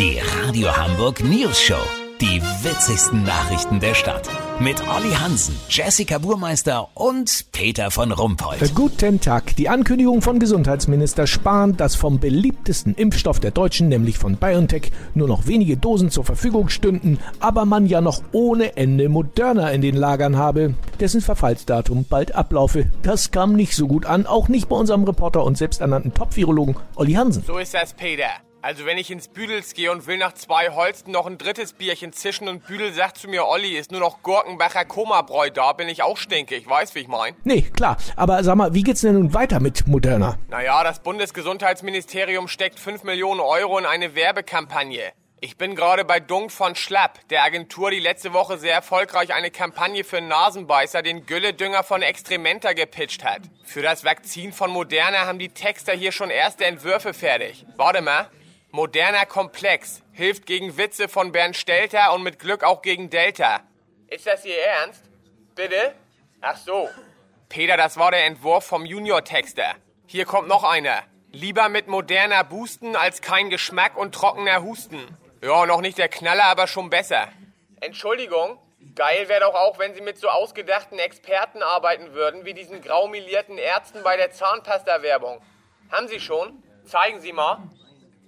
Die Radio Hamburg News Show. Die witzigsten Nachrichten der Stadt. Mit Olli Hansen, Jessica Burmeister und Peter von Rumpold. Guten Tag. Die Ankündigung von Gesundheitsminister Spahn, dass vom beliebtesten Impfstoff der Deutschen, nämlich von BioNTech, nur noch wenige Dosen zur Verfügung stünden, aber man ja noch ohne Ende Moderna in den Lagern habe, dessen Verfallsdatum bald ablaufe. Das kam nicht so gut an, auch nicht bei unserem Reporter und selbsternannten Top-Virologen Olli Hansen. So ist das, Peter. Also wenn ich ins Büdels gehe und will nach zwei Holsten noch ein drittes Bierchen zischen und Büdel sagt zu mir, Olli, ist nur noch Gurkenbacher Koma-Bräu da, bin ich auch stinkig, weißt wie ich mein? Nee, klar. Aber sag mal, wie geht's denn nun weiter mit Moderna? Naja, das Bundesgesundheitsministerium steckt 5 Millionen Euro in eine Werbekampagne. Ich bin gerade bei Dunk von Schlapp, der Agentur, die letzte Woche sehr erfolgreich eine Kampagne für Nasenbeißer, den Gülledünger von Extrementa gepitcht hat. Für das Vakzin von Moderna haben die Texter hier schon erste Entwürfe fertig. Warte mal. Moderner Komplex. Hilft gegen Witze von Bernd Stelter und mit Glück auch gegen Delta. Ist das Ihr Ernst? Bitte? Ach so. Peter, das war der Entwurf vom Junior-Texter. Hier kommt noch einer. Lieber mit moderner Boosten als kein Geschmack und trockener Husten. Ja, noch nicht der Knaller, aber schon besser. Entschuldigung, geil wäre doch auch, wenn Sie mit so ausgedachten Experten arbeiten würden, wie diesen graumilierten Ärzten bei der Zahnpasta-Werbung. Haben Sie schon? Zeigen Sie mal.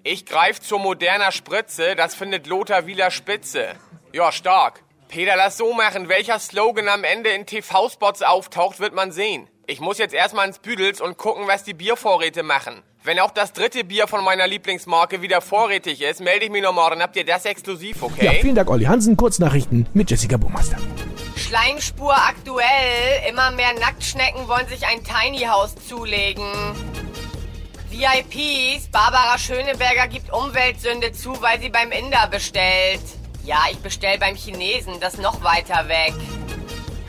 Ich greif zur moderner Spritze, das findet Lothar Wieler spitze. Ja, stark. Peter, lass so machen. Welcher Slogan am Ende in TV-Spots auftaucht, wird man sehen. Ich muss jetzt erstmal ins Büdels und gucken, was die Biervorräte machen. Wenn auch das dritte Bier von meiner Lieblingsmarke wieder vorrätig ist, melde ich mich nochmal, dann habt ihr das exklusiv, okay? Ja, vielen Dank, Olli Hansen. Kurznachrichten mit Jessica Burmeister. Schleimspur aktuell. Immer mehr Nacktschnecken wollen sich ein Tiny House zulegen. VIPs, Barbara Schöneberger gibt Umweltsünde zu, weil sie beim Inder bestellt. Ja, ich bestell beim Chinesen, das noch weiter weg.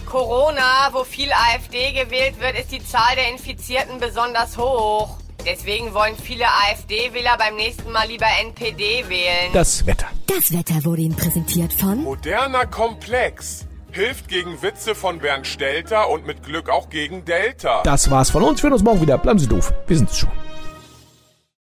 Corona, wo viel AfD gewählt wird, ist die Zahl der Infizierten besonders hoch. Deswegen wollen viele AfD-Wähler beim nächsten Mal lieber NPD wählen. Das Wetter. Das Wetter wurde Ihnen präsentiert von Moderner Komplex. Hilft gegen Witze von Bernd Stelter und mit Glück auch gegen Delta. Das war's von uns. Wir hören uns morgen wieder. Bleiben Sie doof. Wir sind's schon.